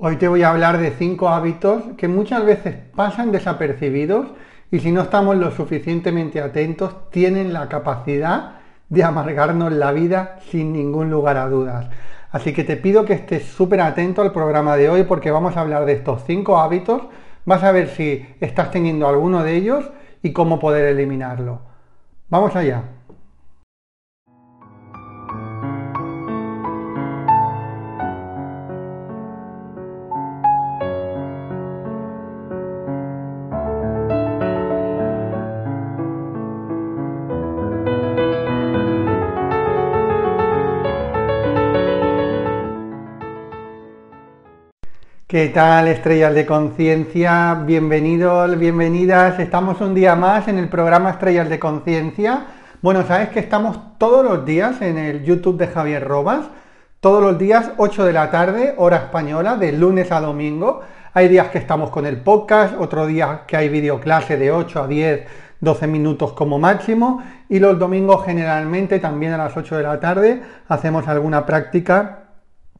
Hoy te voy a hablar de cinco hábitos que muchas veces pasan desapercibidos y si no estamos lo suficientemente atentos tienen la capacidad de amargarnos la vida sin ningún lugar a dudas. Así que te pido que estés súper atento al programa de hoy porque vamos a hablar de estos cinco hábitos. Vas a ver si estás teniendo alguno de ellos y cómo poder eliminarlo. Vamos allá. ¿Qué tal, estrellas de conciencia? Bienvenidos, bienvenidas. Estamos un día más en el programa Estrellas de Conciencia. Bueno, sabes que estamos todos los días en el YouTube de Javier Robas, todos los días 8 de la tarde, hora española, de lunes a domingo. Hay días que estamos con el podcast, otro día que hay videoclase de 8 a 10, 12 minutos como máximo. Y los domingos generalmente también a las 8 de la tarde hacemos alguna práctica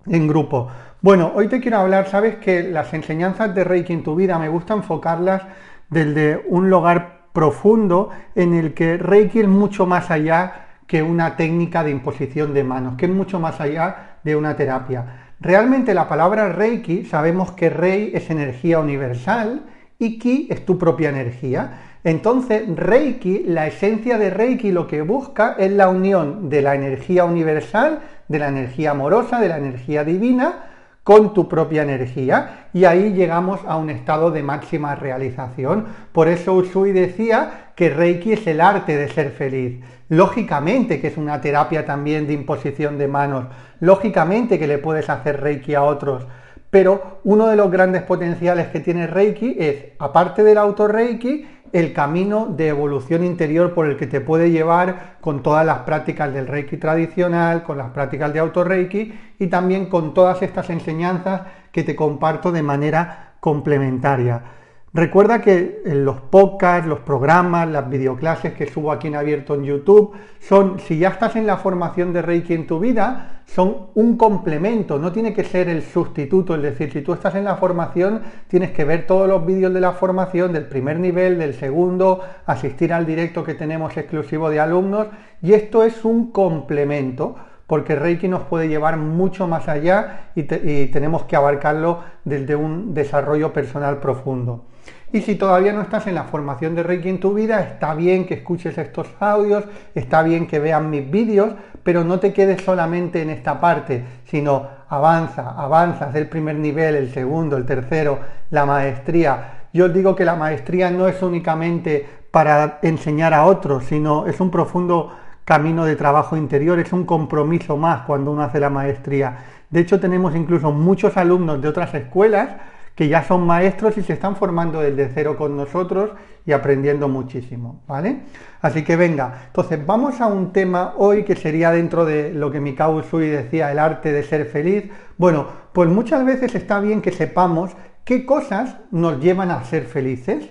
en grupo. Bueno, hoy te quiero hablar, sabes que las enseñanzas de Reiki en tu vida me gusta enfocarlas desde un lugar profundo en el que Reiki es mucho más allá que una técnica de imposición de manos, que es mucho más allá de una terapia. Realmente la palabra Reiki, sabemos que Rei es energía universal y Ki es tu propia energía. Entonces, Reiki, la esencia de Reiki lo que busca es la unión de la energía universal, de la energía amorosa, de la energía divina, con tu propia energía y ahí llegamos a un estado de máxima realización. Por eso Usui decía que Reiki es el arte de ser feliz. Lógicamente que es una terapia también de imposición de manos, lógicamente que le puedes hacer Reiki a otros, pero uno de los grandes potenciales que tiene Reiki es, aparte del auto Reiki, el camino de evolución interior por el que te puede llevar con todas las prácticas del Reiki tradicional, con las prácticas de auto Reiki y también con todas estas enseñanzas que te comparto de manera complementaria. Recuerda que los podcasts, los programas, las videoclases que subo aquí en abierto en YouTube son, si ya estás en la formación de Reiki en tu vida, son un complemento, no tiene que ser el sustituto, es decir, si tú estás en la formación, tienes que ver todos los vídeos de la formación, del primer nivel, del segundo, asistir al directo que tenemos exclusivo de alumnos, y esto es un complemento porque Reiki nos puede llevar mucho más allá y, tenemos que abarcarlo desde un desarrollo personal profundo. Y si todavía no estás en la formación de Reiki en tu vida, está bien que escuches estos audios, está bien que vean mis vídeos, pero no te quedes solamente en esta parte, sino avanza, avanza, el primer nivel, el segundo, el tercero, la maestría. Yo os digo que la maestría no es únicamente para enseñar a otros, sino es un profundo camino de trabajo interior, es un compromiso más cuando uno hace la maestría. De hecho, tenemos incluso muchos alumnos de otras escuelas que ya son maestros y se están formando desde cero con nosotros y aprendiendo muchísimo, ¿vale? Así que venga, entonces vamos a un tema hoy que sería dentro de lo que Mikao Usui decía, el arte de ser feliz. Bueno, pues muchas veces está bien que sepamos qué cosas nos llevan a ser felices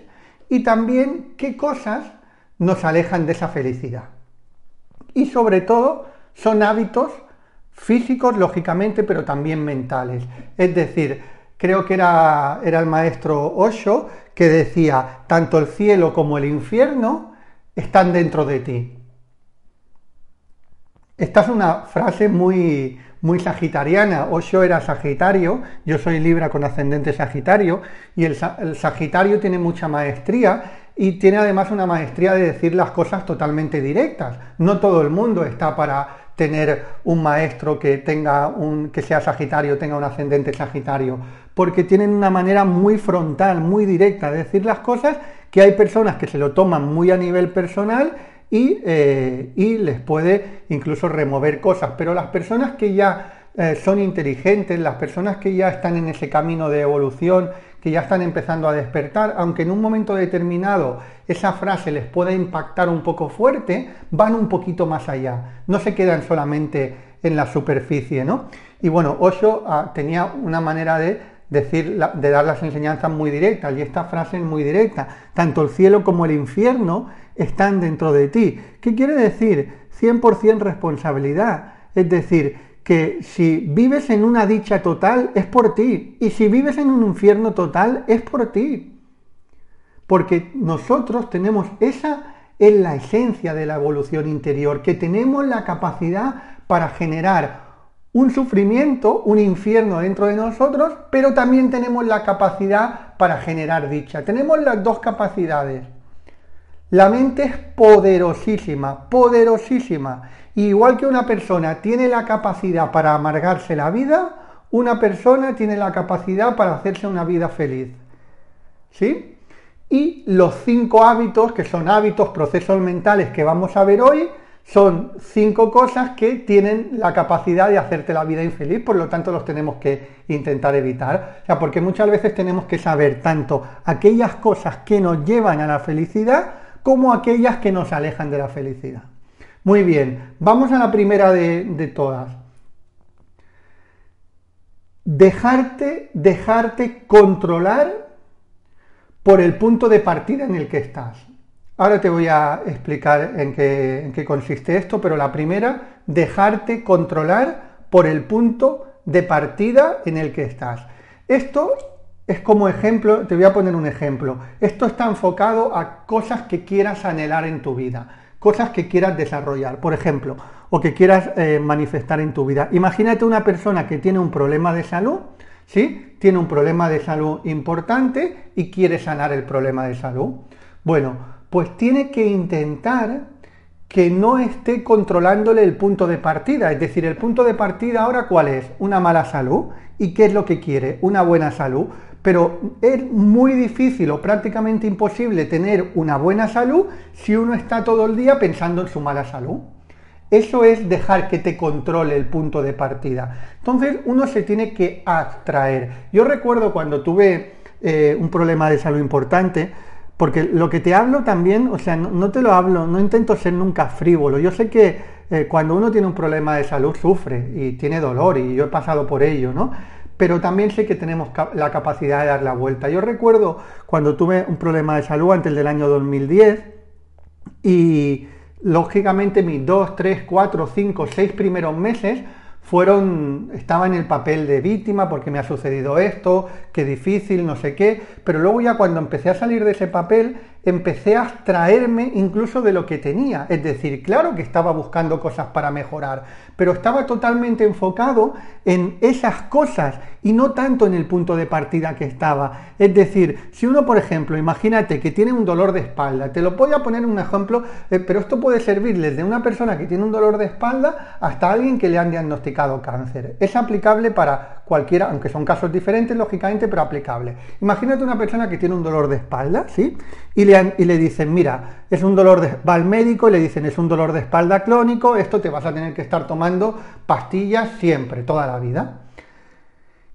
y también qué cosas nos alejan de esa felicidad. Y sobre todo, son hábitos físicos, lógicamente, pero también mentales. Es decir, creo que era, era el maestro Osho, que decía, tanto el cielo como el infierno están dentro de ti. Esta es una frase muy, muy sagitariana. Osho era Sagitario, yo soy Libra con ascendente Sagitario, y el, el, Sagitario tiene mucha maestría y tiene además una maestría de decir las cosas totalmente directas. No todo el mundo está para tener un maestro que tenga un que sea Sagitario, tenga un ascendente Sagitario, porque tienen una manera muy frontal, muy directa de decir las cosas, que hay personas que se lo toman muy a nivel personal y, eh, y les puede incluso remover cosas, pero las personas que ya eh, son inteligentes, las personas que ya están en ese camino de evolución, que ya están empezando a despertar, aunque en un momento determinado esa frase les pueda impactar un poco fuerte, van un poquito más allá, no se quedan solamente en la superficie, ¿no? Y bueno, Osho ah, tenía una manera de decir, de dar las enseñanzas muy directas, y esta frase es muy directa, tanto el cielo como el infierno están dentro de ti. ¿Qué quiere decir? 100% responsabilidad. Es decir, que si vives en una dicha total es por ti y si vives en un infierno total es por ti. Porque nosotros tenemos esa es la esencia de la evolución interior, que tenemos la capacidad para generar un sufrimiento, un infierno dentro de nosotros, pero también tenemos la capacidad para generar dicha. Tenemos las dos capacidades. La mente es poderosísima, poderosísima. igual que una persona tiene la capacidad para amargarse la vida, una persona tiene la capacidad para hacerse una vida feliz. ¿Sí? Y los cinco hábitos, que son hábitos, procesos mentales que vamos a ver hoy, son cinco cosas que tienen la capacidad de hacerte la vida infeliz, por lo tanto los tenemos que intentar evitar. O sea, porque muchas veces tenemos que saber tanto aquellas cosas que nos llevan a la felicidad, como aquellas que nos alejan de la felicidad. Muy bien, vamos a la primera de, todas. Dejarte, dejarte controlar por el punto de partida en el que estás. Ahora te voy a explicar en qué, en qué consiste esto, pero la primera, dejarte controlar por el punto de partida en el que estás. Esto es como ejemplo, te voy a poner un ejemplo. Esto está enfocado a cosas que quieras anhelar en tu vida, cosas que quieras desarrollar, por ejemplo, o que quieras eh, manifestar en tu vida. Imagínate una persona que tiene un problema de salud, ¿sí? Tiene un problema de salud importante y quiere sanar el problema de salud. Bueno, pues tiene que intentar que no esté controlándole el punto de partida. Es decir, el punto de partida ahora cuál es? Una mala salud. ¿Y qué es lo que quiere? Una buena salud pero es muy difícil o prácticamente imposible tener una buena salud si uno está todo el día pensando en su mala salud. Eso es dejar que te controle el punto de partida. Entonces uno se tiene que abstraer. Yo recuerdo cuando tuve eh, un problema de salud importante, porque lo que te hablo también, o sea, no, te lo hablo, no intento ser nunca frívolo. Yo sé que eh, cuando uno tiene un problema de salud sufre y tiene dolor y yo he pasado por ello, ¿no? Pero también sé que tenemos la capacidad de dar la vuelta. Yo recuerdo cuando tuve un problema de salud antes del año 2010 y lógicamente mis 2, 3, 4, 5, 6 primeros meses fueron, estaba en el papel de víctima porque me ha sucedido esto, qué difícil, no sé qué, pero luego ya cuando empecé a salir de ese papel, empecé a abstraerme incluso de lo que tenía. Es decir, claro que estaba buscando cosas para mejorar, pero estaba totalmente enfocado en esas cosas y no tanto en el punto de partida que estaba. Es decir, si uno, por ejemplo, imagínate que tiene un dolor de espalda, te lo voy a poner un ejemplo, eh, pero esto puede servir desde una persona que tiene un dolor de espalda hasta alguien que le han diagnosticado cáncer. Es aplicable para cualquiera, aunque son casos diferentes, lógicamente, pero aplicable. Imagínate una persona que tiene un dolor de espalda, ¿sí? Y le y le dicen, mira, es un dolor de... va al médico y le dicen, es un dolor de espalda clónico, esto te vas a tener que estar tomando pastillas siempre, toda la vida.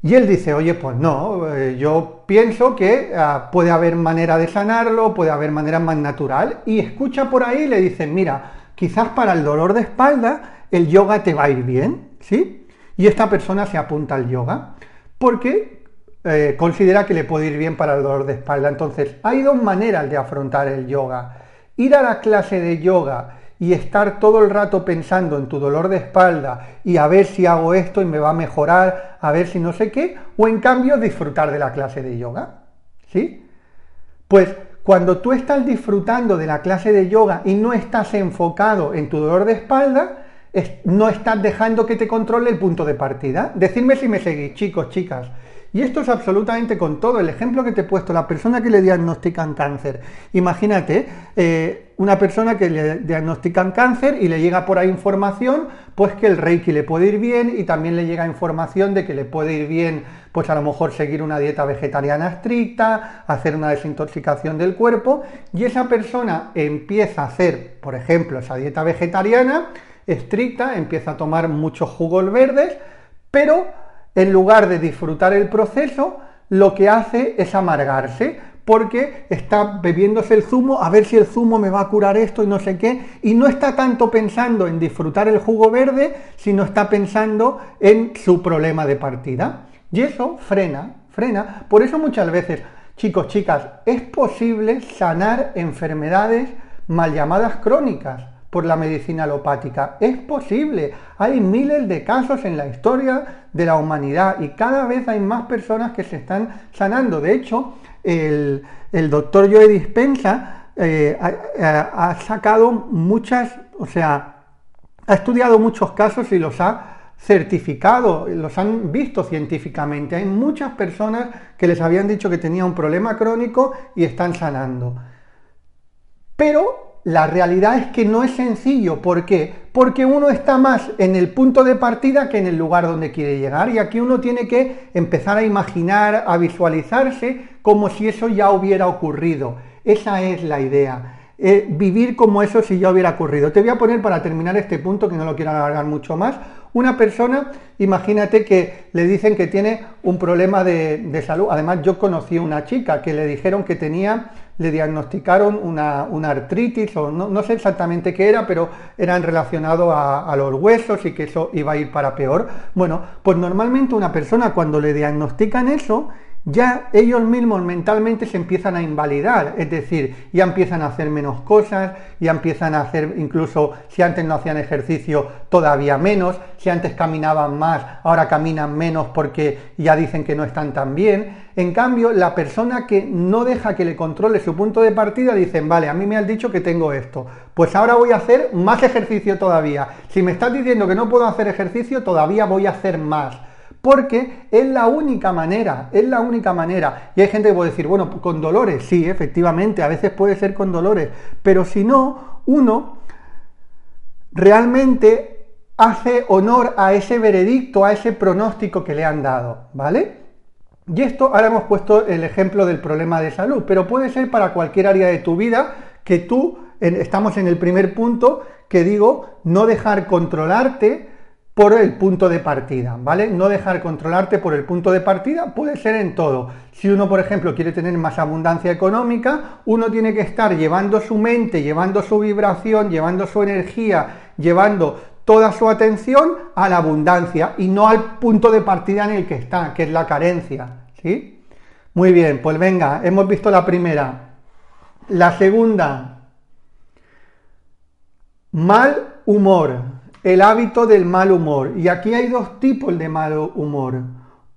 Y él dice, oye, pues no, eh, yo pienso que ah, puede haber manera de sanarlo, puede haber manera más natural, y escucha por ahí y le dicen, mira, quizás para el dolor de espalda el yoga te va a ir bien, ¿sí? Y esta persona se apunta al yoga, porque eh, considera que le puede ir bien para el dolor de espalda. Entonces, hay dos maneras de afrontar el yoga. Ir a la clase de yoga y estar todo el rato pensando en tu dolor de espalda y a ver si hago esto y me va a mejorar, a ver si no sé qué, o en cambio disfrutar de la clase de yoga. ¿Sí? Pues cuando tú estás disfrutando de la clase de yoga y no estás enfocado en tu dolor de espalda, no estás dejando que te controle el punto de partida. Decidme si me seguís, chicos, chicas. Y esto es absolutamente con todo. El ejemplo que te he puesto, la persona que le diagnostican cáncer. Imagínate eh, una persona que le diagnostican cáncer y le llega por ahí información, pues que el Reiki le puede ir bien y también le llega información de que le puede ir bien, pues a lo mejor seguir una dieta vegetariana estricta, hacer una desintoxicación del cuerpo. Y esa persona empieza a hacer, por ejemplo, esa dieta vegetariana estricta, empieza a tomar muchos jugos verdes pero en lugar de disfrutar el proceso, lo que hace es amargarse, porque está bebiéndose el zumo, a ver si el zumo me va a curar esto y no sé qué, y no está tanto pensando en disfrutar el jugo verde, sino está pensando en su problema de partida. Y eso frena, frena. Por eso muchas veces, chicos, chicas, es posible sanar enfermedades mal llamadas crónicas por la medicina alopática. Es posible. Hay miles de casos en la historia de la humanidad y cada vez hay más personas que se están sanando. De hecho, el, doctor Joe Dispensa eh, ha, sacado muchas, o sea, ha estudiado muchos casos y los ha certificado, los han visto científicamente. Hay muchas personas que les habían dicho que tenía un problema crónico y están sanando. Pero la realidad es que no es sencillo. ¿Por qué? Porque uno está más en el punto de partida que en el lugar donde quiere llegar. Y aquí uno tiene que empezar a imaginar, a visualizarse como si eso ya hubiera ocurrido. Esa es la idea. Eh, vivir como eso si ya hubiera ocurrido. Te voy a poner para terminar este punto, que no lo quiero alargar mucho más, una persona, imagínate que le dicen que tiene un problema de, salud. Además, yo conocí a una chica que le dijeron que tenía, le diagnosticaron una, artritis, o no, sé exactamente qué era, pero eran relacionado a, a los huesos y que eso iba a ir para peor. Bueno, pues normalmente una persona cuando le diagnostican eso, ya ellos mismos mentalmente se empiezan a invalidar, es decir, ya empiezan a hacer menos cosas, ya empiezan a hacer incluso si antes no hacían ejercicio todavía menos, si antes caminaban más, ahora caminan menos porque ya dicen que no están tan bien. En cambio, la persona que no deja que le controle su punto de partida dicen, vale, a mí me has dicho que tengo esto, pues ahora voy a hacer más ejercicio todavía. Si me estás diciendo que no puedo hacer ejercicio, todavía voy a hacer más porque es la única manera, es la única manera. Y hay gente que puede decir, bueno, con dolores, sí, efectivamente, a veces puede ser con dolores, pero si no, uno realmente hace honor a ese veredicto, a ese pronóstico que le han dado, ¿vale? Y esto, ahora hemos puesto el ejemplo del problema de salud, pero puede ser para cualquier área de tu vida que tú, estamos en el primer punto, que digo, no dejar controlarte, por el punto de partida, ¿vale? No dejar controlarte por el punto de partida puede ser en todo. Si uno, por ejemplo, quiere tener más abundancia económica, uno tiene que estar llevando su mente, llevando su vibración, llevando su energía, llevando toda su atención a la abundancia y no al punto de partida en el que está, que es la carencia, ¿sí? Muy bien, pues venga, hemos visto la primera. La segunda, mal humor el hábito del mal humor. Y aquí hay dos tipos de mal humor.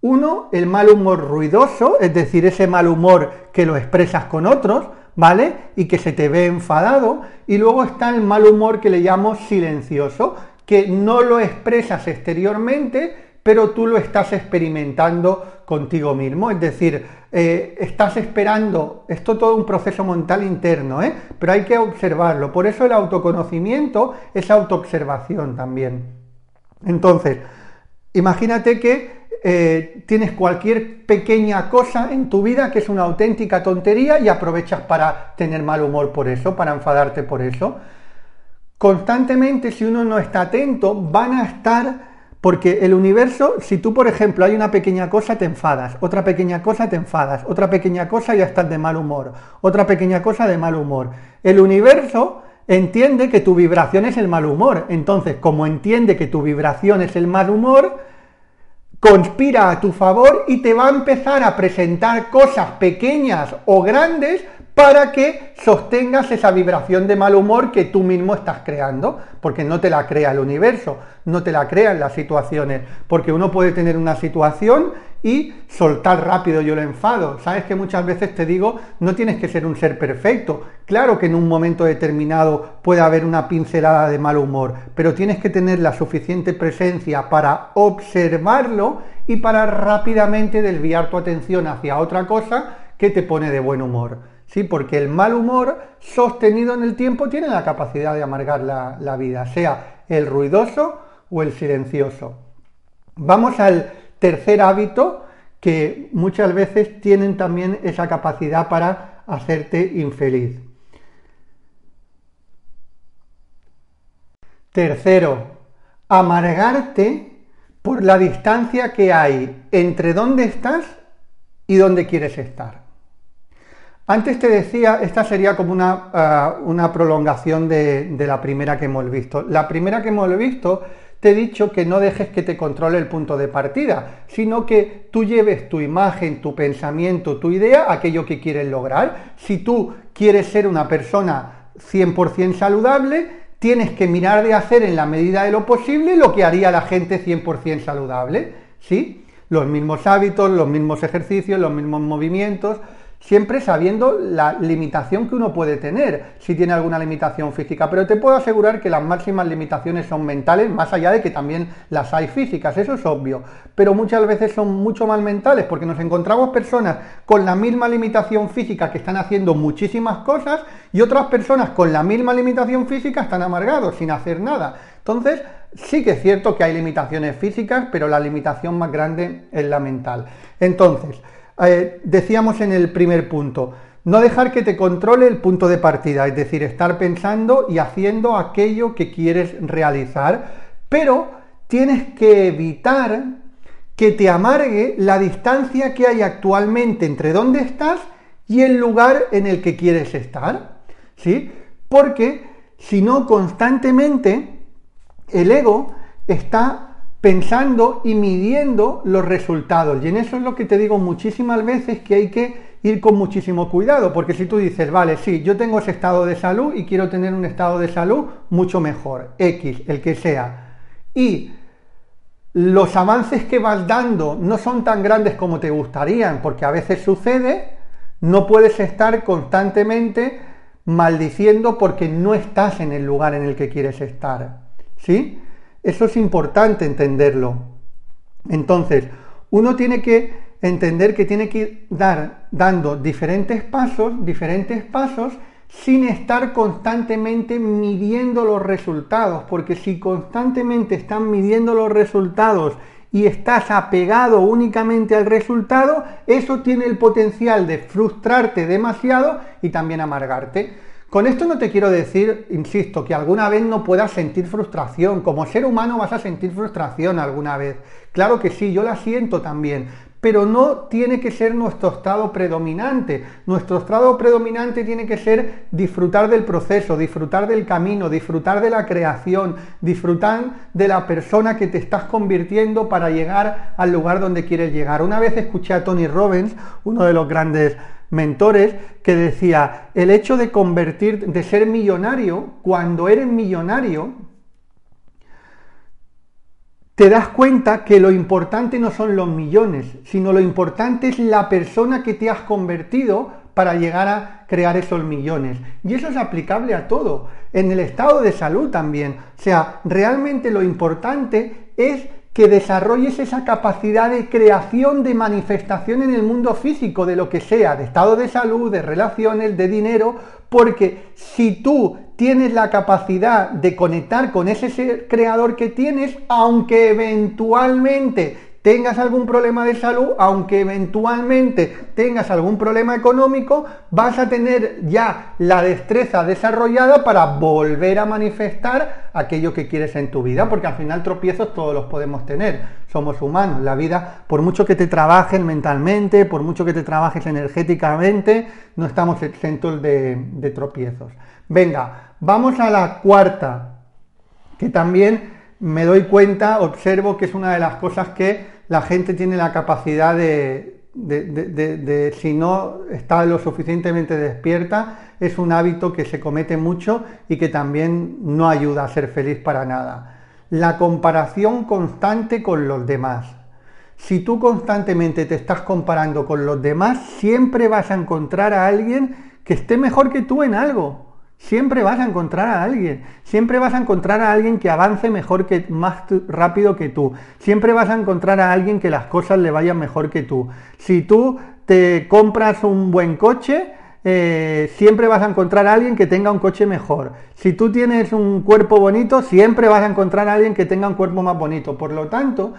Uno, el mal humor ruidoso, es decir, ese mal humor que lo expresas con otros, ¿vale? Y que se te ve enfadado. Y luego está el mal humor que le llamo silencioso, que no lo expresas exteriormente, pero tú lo estás experimentando contigo mismo. Es decir, eh, estás esperando, esto todo un proceso mental interno, ¿eh? pero hay que observarlo. Por eso el autoconocimiento es autoobservación también. Entonces, imagínate que eh, tienes cualquier pequeña cosa en tu vida que es una auténtica tontería y aprovechas para tener mal humor por eso, para enfadarte por eso. Constantemente, si uno no está atento, van a estar porque el universo, si tú, por ejemplo, hay una pequeña cosa, te enfadas, otra pequeña cosa, te enfadas, otra pequeña cosa, ya estás de mal humor, otra pequeña cosa, de mal humor. El universo entiende que tu vibración es el mal humor. Entonces, como entiende que tu vibración es el mal humor, conspira a tu favor y te va a empezar a presentar cosas pequeñas o grandes para que sostengas esa vibración de mal humor que tú mismo estás creando, porque no te la crea el universo, no te la crean las situaciones, porque uno puede tener una situación y soltar rápido yo lo enfado. Sabes que muchas veces te digo, no tienes que ser un ser perfecto. Claro que en un momento determinado puede haber una pincelada de mal humor, pero tienes que tener la suficiente presencia para observarlo y para rápidamente desviar tu atención hacia otra cosa que te pone de buen humor. ¿Sí? Porque el mal humor sostenido en el tiempo tiene la capacidad de amargar la, vida, sea el ruidoso o el silencioso. Vamos al tercer hábito que muchas veces tienen también esa capacidad para hacerte infeliz. Tercero, amargarte por la distancia que hay entre dónde estás y dónde quieres estar. Antes te decía, esta sería como una, ah, una prolongación de, de la primera que hemos visto. La primera que hemos visto te he dicho que no dejes que te controle el punto de partida, sino que tú lleves tu imagen, tu pensamiento, tu idea, aquello que quieres lograr. Si tú quieres ser una persona 100% saludable, tienes que mirar de hacer en la medida de lo posible lo que haría la gente 100% saludable, ¿sí? Los mismos hábitos, los mismos ejercicios, los mismos movimientos, siempre sabiendo la limitación que uno puede tener, si tiene alguna limitación física. Pero te puedo asegurar que las máximas limitaciones son mentales, más allá de que también las hay físicas, eso es obvio. Pero muchas veces son mucho más mentales, porque nos encontramos personas con la misma limitación física que están haciendo muchísimas cosas y otras personas con la misma limitación física están amargados, sin hacer nada. Entonces, sí que es cierto que hay limitaciones físicas, pero la limitación más grande es la mental. Entonces, eh, decíamos en el primer punto, no dejar que te controle el punto de partida, es decir, estar pensando y haciendo aquello que quieres realizar, pero tienes que evitar que te amargue la distancia que hay actualmente entre dónde estás y el lugar en el que quieres estar, ¿sí? Porque si no constantemente el ego está pensando y midiendo los resultados. Y en eso es lo que te digo muchísimas veces que hay que ir con muchísimo cuidado, porque si tú dices, vale, sí, yo tengo ese estado de salud y quiero tener un estado de salud mucho mejor, X, el que sea, y los avances que vas dando no son tan grandes como te gustarían, porque a veces sucede, no puedes estar constantemente maldiciendo porque no estás en el lugar en el que quieres estar. ¿Sí? Eso es importante entenderlo. Entonces, uno tiene que entender que tiene que ir dar, dando diferentes pasos, diferentes pasos, sin estar constantemente midiendo los resultados, porque si constantemente están midiendo los resultados y estás apegado únicamente al resultado, eso tiene el potencial de frustrarte demasiado y también amargarte. Con esto no te quiero decir, insisto, que alguna vez no puedas sentir frustración. Como ser humano vas a sentir frustración alguna vez. Claro que sí, yo la siento también. Pero no tiene que ser nuestro estado predominante. Nuestro estado predominante tiene que ser disfrutar del proceso, disfrutar del camino, disfrutar de la creación, disfrutar de la persona que te estás convirtiendo para llegar al lugar donde quieres llegar. Una vez escuché a Tony Robbins, uno de los grandes mentores que decía, el hecho de convertir, de ser millonario, cuando eres millonario, te das cuenta que lo importante no son los millones, sino lo importante es la persona que te has convertido para llegar a crear esos millones. Y eso es aplicable a todo, en el estado de salud también. O sea, realmente lo importante es que desarrolles esa capacidad de creación, de manifestación en el mundo físico, de lo que sea, de estado de salud, de relaciones, de dinero, porque si tú tienes la capacidad de conectar con ese ser creador que tienes, aunque eventualmente tengas algún problema de salud, aunque eventualmente tengas algún problema económico, vas a tener ya la destreza desarrollada para volver a manifestar aquello que quieres en tu vida, porque al final tropiezos todos los podemos tener, somos humanos, la vida, por mucho que te trabajes mentalmente, por mucho que te trabajes energéticamente, no estamos exentos de, de tropiezos. Venga, vamos a la cuarta, que también me doy cuenta, observo que es una de las cosas que la gente tiene la capacidad de, si no está lo suficientemente despierta, es un hábito que se comete mucho y que también no ayuda a ser feliz para nada. La comparación constante con los demás. Si tú constantemente te estás comparando con los demás, siempre vas a encontrar a alguien que esté mejor que tú en algo. Siempre vas a encontrar a alguien, siempre vas a encontrar a alguien que avance mejor que más rápido que tú, siempre vas a encontrar a alguien que las cosas le vayan mejor que tú. Si tú te compras un buen coche, eh, siempre vas a encontrar a alguien que tenga un coche mejor. Si tú tienes un cuerpo bonito, siempre vas a encontrar a alguien que tenga un cuerpo más bonito. Por lo tanto,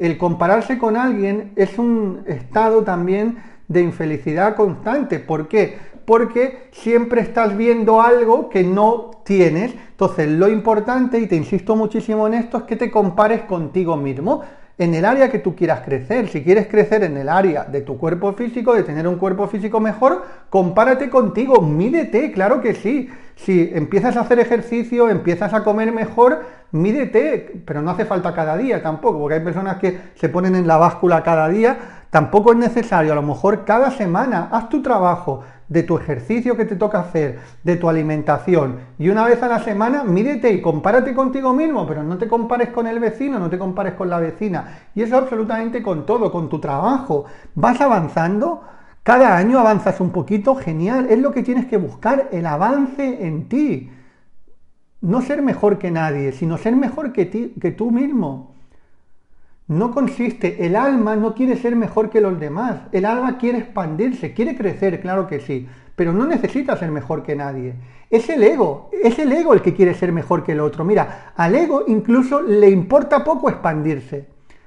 el compararse con alguien es un estado también de infelicidad constante. ¿Por qué? Porque siempre estás viendo algo que no tienes. Entonces, lo importante, y te insisto muchísimo en esto, es que te compares contigo mismo. en el área que tú quieras crecer. Si quieres crecer en el área de tu cuerpo físico, de tener un cuerpo físico mejor, compárate contigo, mídete, claro que sí. Si empiezas a hacer ejercicio, empiezas a comer mejor, mídete, pero no hace falta cada día tampoco, porque hay personas que se ponen en la báscula cada día, tampoco es necesario, a lo mejor cada semana haz tu trabajo, de tu ejercicio que te toca hacer, de tu alimentación. Y una vez a la semana, mírete y compárate contigo mismo, pero no te compares con el vecino, no te compares con la vecina. Y eso absolutamente con todo, con tu trabajo. Vas avanzando, cada año avanzas un poquito, genial. Es lo que tienes que buscar, el avance en ti. No ser mejor que nadie, sino ser mejor que, ti, que tú mismo no consiste, el alma no quiere ser mejor que los demás, el alma quiere expandirse, quiere crecer, claro que sí, pero no necesita ser mejor que nadie. Es el ego, es el ego el que quiere ser mejor que el otro. Mira, al ego incluso le importa poco expandirse.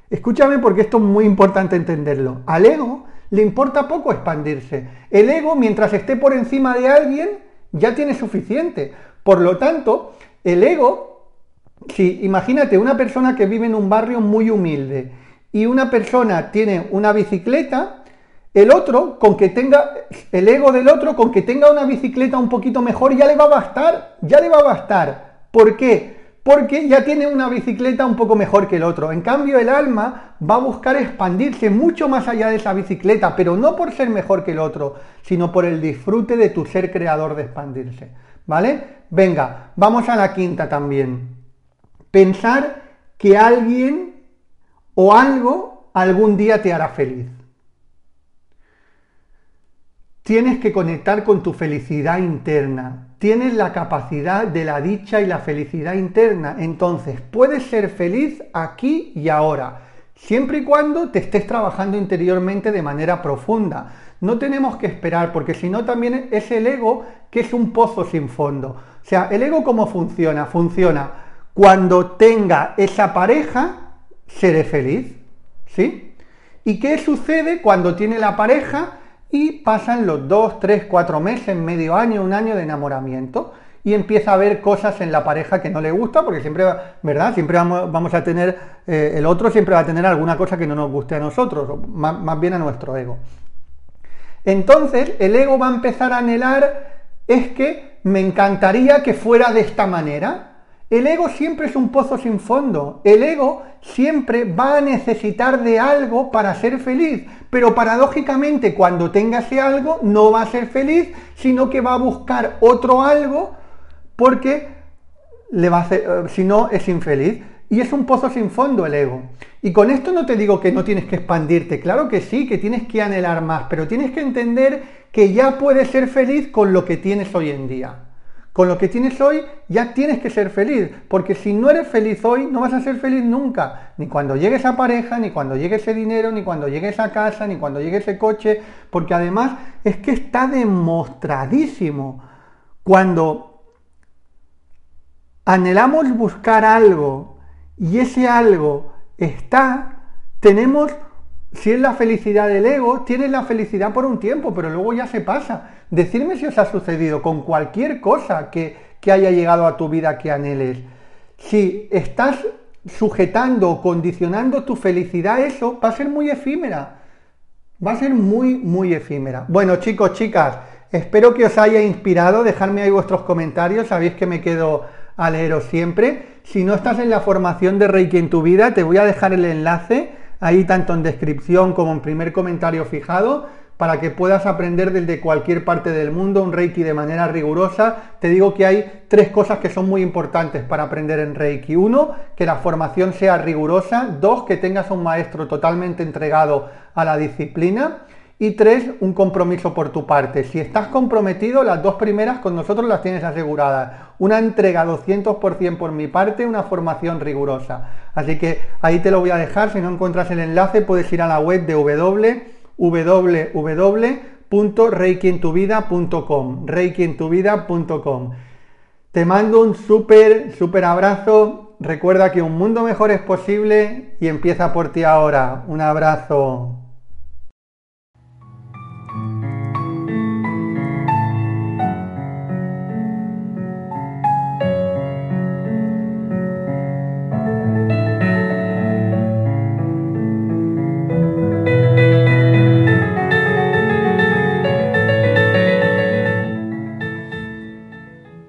Escúchame porque esto es muy importante entenderlo. Al ego le importa poco expandirse. El ego, mientras esté por encima de alguien, ya tiene suficiente. Por lo tanto, el ego si imagínate una persona que vive en un barrio muy humilde y una persona tiene una bicicleta, el otro, con que tenga, el ego del otro, con que tenga una bicicleta un poquito mejor, ya le va a bastar, ya le va a bastar. ¿Por qué? Porque ya tiene una bicicleta un poco mejor que el otro. En cambio, el alma va a buscar expandirse mucho más allá de esa bicicleta, pero no por ser mejor que el otro, sino por el disfrute de tu ser creador de expandirse. ¿Vale? Venga, vamos a la quinta también pensar que alguien o algo algún día te hará feliz. Tienes que conectar con tu felicidad interna. Tienes la capacidad de la dicha y la felicidad interna. Entonces, puedes ser feliz aquí y ahora, siempre y cuando te estés trabajando interiormente de manera profunda. No tenemos que esperar, porque si no también es el ego que es un pozo sin fondo. O sea, el ego cómo funciona? Funciona cuando tenga esa pareja, seré feliz. ¿Sí? ¿Y qué sucede cuando tiene la pareja y pasan los dos, tres, cuatro meses, medio año, un año de enamoramiento? y empieza a ver cosas en la pareja que no le gusta, porque siempre, ¿verdad? Siempre vamos, a tener, eh, el otro siempre va a tener alguna cosa que no nos guste a nosotros, más bien a nuestro ego. Entonces, el ego va a empezar a anhelar, es que me encantaría que fuera de esta manera, el ego siempre es un pozo sin fondo. El ego siempre va a necesitar de algo para ser feliz. Pero paradójicamente cuando tenga ese algo no va a ser feliz, sino que va a buscar otro algo porque le va a hacer, eh, si no es infeliz. Y es un pozo sin fondo el ego. Y con esto no te digo que no tienes que expandirte, claro que sí, que tienes que anhelar más, pero tienes que entender que ya puedes ser feliz con lo que tienes hoy en día. Con lo que tienes hoy ya tienes que ser feliz, porque si no eres feliz hoy, no vas a ser feliz nunca, ni cuando llegue esa pareja, ni cuando llegue ese dinero, ni cuando llegue esa casa, ni cuando llegue ese coche, porque además es que está demostradísimo. Cuando anhelamos buscar algo y ese algo está, tenemos si es la felicidad del ego, tienes la felicidad por un tiempo, pero luego ya se pasa. Decidme si os ha sucedido con cualquier cosa que, que haya llegado a tu vida que anheles. Si estás sujetando o condicionando tu felicidad a eso, va a ser muy efímera. Va a ser muy, muy efímera. Bueno, chicos, chicas, espero que os haya inspirado. Dejadme ahí vuestros comentarios. Sabéis que me quedo a leeros siempre. Si no estás en la formación de Reiki en tu vida, te voy a dejar el enlace ahí tanto en descripción como en primer comentario fijado para que puedas aprender desde cualquier parte del mundo un Reiki de manera rigurosa. Te digo que hay tres cosas que son muy importantes para aprender en Reiki. Uno, que la formación sea rigurosa. Dos, que tengas un maestro totalmente entregado a la disciplina. Y tres, un compromiso por tu parte. Si estás comprometido, las dos primeras con nosotros las tienes aseguradas. Una entrega 200% por mi parte, una formación rigurosa. Así que ahí te lo voy a dejar. Si no encuentras el enlace, puedes ir a la web de www.reikientuvida.com. Reikientuvida.com. Te mando un súper, súper abrazo. Recuerda que un mundo mejor es posible y empieza por ti ahora. Un abrazo.